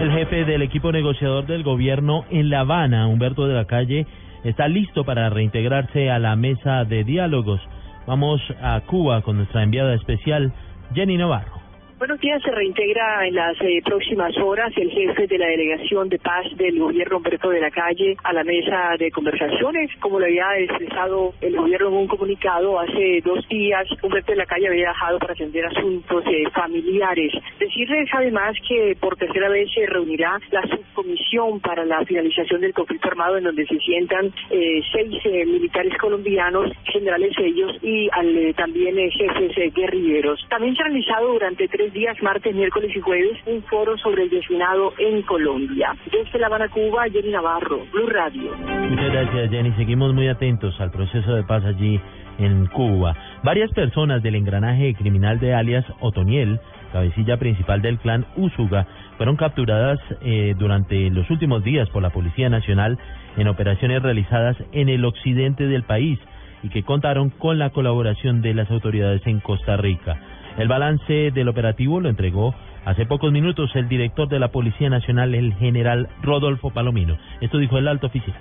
El jefe del equipo negociador del gobierno en La Habana, Humberto de la Calle, está listo para reintegrarse a la mesa de diálogos. Vamos a Cuba con nuestra enviada especial, Jenny Navarro. Buenos días, se reintegra en las eh, próximas horas el jefe de la delegación de paz del gobierno Humberto de la Calle a la mesa de conversaciones. Como lo había expresado el gobierno en un comunicado hace dos días, Humberto de la Calle había dejado para atender asuntos eh, familiares. Decirles además que por tercera vez se reunirá la subcomisión para la finalización del conflicto armado en donde se sientan eh, seis militares colombianos, generales ellos y al, también jefes guerrilleros. También se ha realizado durante tres días, martes, miércoles y jueves, un foro sobre el destinado en Colombia. Desde La Habana, Cuba, Jenny Navarro, Blue Radio. Muchas gracias, Jenny. Seguimos muy atentos al proceso de paz allí en Cuba. Varias personas del engranaje criminal de alias Otoniel, cabecilla principal del clan Usuga, fueron capturadas eh, durante los últimos días por la Policía Nacional en operaciones realizadas en el occidente del país y que contaron con la colaboración de las autoridades en Costa Rica. El balance del operativo lo entregó hace pocos minutos el director de la Policía Nacional, el general Rodolfo Palomino. Esto dijo el alto oficial.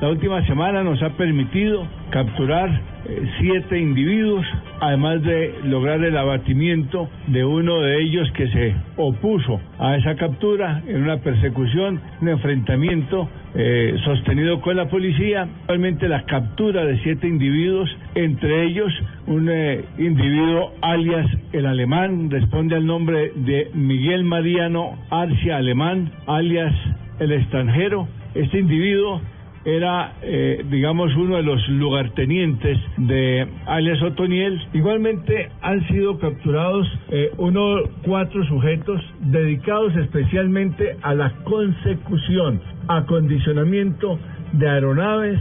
La última semana nos ha permitido capturar eh, siete individuos, además de lograr el abatimiento de uno de ellos que se opuso a esa captura en una persecución, un enfrentamiento eh, sostenido con la policía. Actualmente la captura de siete individuos, entre ellos un eh, individuo alias el alemán, responde al nombre de Miguel Mariano Arcia Alemán, alias el extranjero. Este individuo era, eh, digamos, uno de los lugartenientes de alias Otoniel. Igualmente han sido capturados eh, unos cuatro sujetos dedicados especialmente a la consecución, acondicionamiento de aeronaves,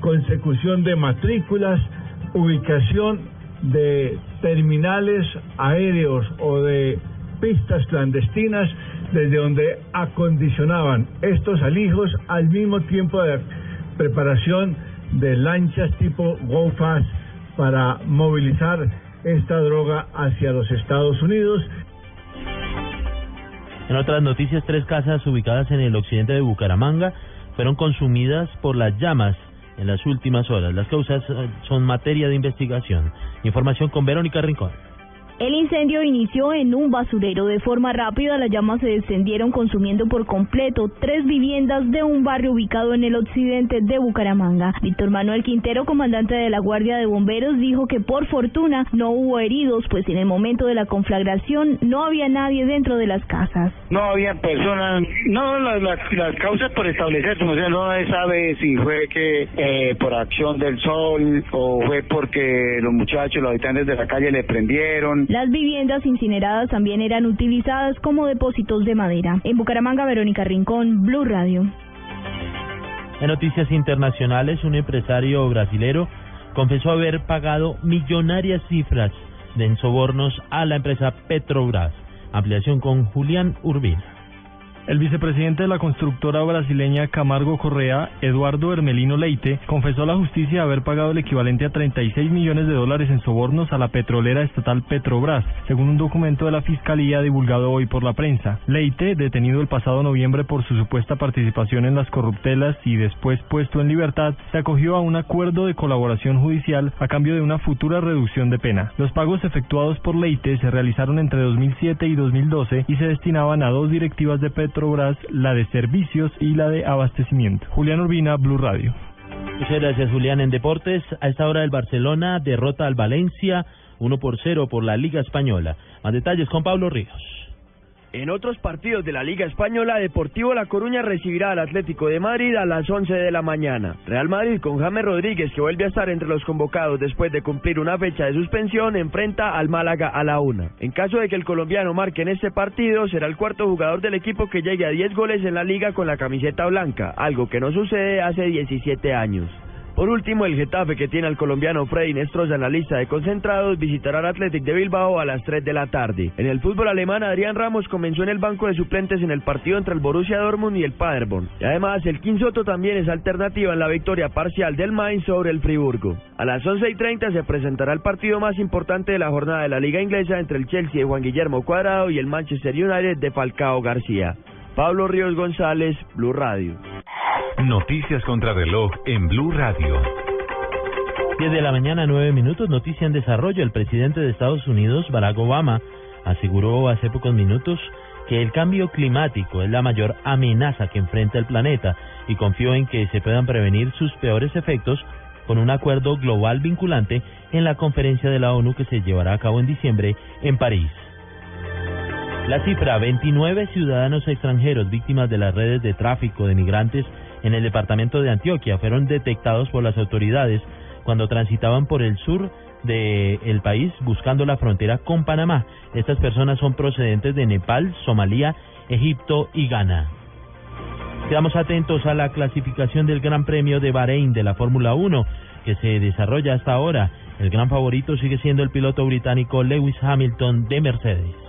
consecución de matrículas, ubicación de terminales aéreos o de pistas clandestinas desde donde acondicionaban estos alijos al mismo tiempo de preparación de lanchas tipo GoFast para movilizar esta droga hacia los Estados Unidos. En otras noticias, tres casas ubicadas en el occidente de Bucaramanga fueron consumidas por las llamas en las últimas horas. Las causas eh, son materia de investigación. Información con Verónica Rincón. El incendio inició en un basurero. De forma rápida, las llamas se descendieron consumiendo por completo tres viviendas de un barrio ubicado en el occidente de Bucaramanga. Víctor Manuel Quintero, comandante de la Guardia de Bomberos, dijo que por fortuna no hubo heridos, pues en el momento de la conflagración no había nadie dentro de las casas. No había personas, no, las, causas por establecer, no, sé, no se sabe si fue que eh, por acción del sol o fue porque los muchachos, los habitantes de la calle le prendieron. Las viviendas incineradas también eran utilizadas como depósitos de madera. En Bucaramanga, Verónica Rincón, Blue Radio. En noticias internacionales, un empresario brasilero confesó haber pagado millonarias cifras de sobornos a la empresa Petrobras. Ampliación con Julián Urbina. El vicepresidente de la constructora brasileña Camargo Correa, Eduardo Hermelino Leite, confesó a la justicia haber pagado el equivalente a 36 millones de dólares en sobornos a la petrolera estatal Petrobras, según un documento de la Fiscalía divulgado hoy por la prensa. Leite, detenido el pasado noviembre por su supuesta participación en las corruptelas y después puesto en libertad, se acogió a un acuerdo de colaboración judicial a cambio de una futura reducción de pena. Los pagos efectuados por Leite se realizaron entre 2007 y 2012 y se destinaban a dos directivas de Petrobras la de servicios y la de abastecimiento. Julián Urbina, Blue Radio. Muchas gracias, Julián. En deportes, a esta hora el Barcelona derrota al Valencia 1 por 0 por la Liga Española. Más detalles con Pablo Ríos. En otros partidos de la Liga Española, Deportivo La Coruña recibirá al Atlético de Madrid a las 11 de la mañana. Real Madrid con James Rodríguez, que vuelve a estar entre los convocados después de cumplir una fecha de suspensión, enfrenta al Málaga a la una. En caso de que el colombiano marque en este partido, será el cuarto jugador del equipo que llegue a 10 goles en la liga con la camiseta blanca, algo que no sucede hace 17 años. Por último, el Getafe, que tiene al colombiano Freddy Nestroza en la lista de concentrados, visitará al Athletic de Bilbao a las 3 de la tarde. En el fútbol alemán, Adrián Ramos comenzó en el banco de suplentes en el partido entre el Borussia Dortmund y el Paderborn. Y además, el Quinsoto también es alternativa en la victoria parcial del Mainz sobre el Friburgo. A las 11 y 30 se presentará el partido más importante de la jornada de la Liga Inglesa entre el Chelsea de Juan Guillermo Cuadrado y el Manchester United de Falcao García. Pablo Ríos González, Blue Radio. Noticias contra reloj en Blue Radio. 10 de la mañana, 9 minutos, noticia en desarrollo. El presidente de Estados Unidos, Barack Obama, aseguró hace pocos minutos que el cambio climático es la mayor amenaza que enfrenta el planeta y confió en que se puedan prevenir sus peores efectos con un acuerdo global vinculante en la conferencia de la ONU que se llevará a cabo en diciembre en París. La cifra, 29 ciudadanos extranjeros víctimas de las redes de tráfico de migrantes en el departamento de Antioquia fueron detectados por las autoridades cuando transitaban por el sur del país buscando la frontera con Panamá. Estas personas son procedentes de Nepal, Somalia, Egipto y Ghana. Quedamos atentos a la clasificación del Gran Premio de Bahrein de la Fórmula 1 que se desarrolla hasta ahora. El gran favorito sigue siendo el piloto británico Lewis Hamilton de Mercedes.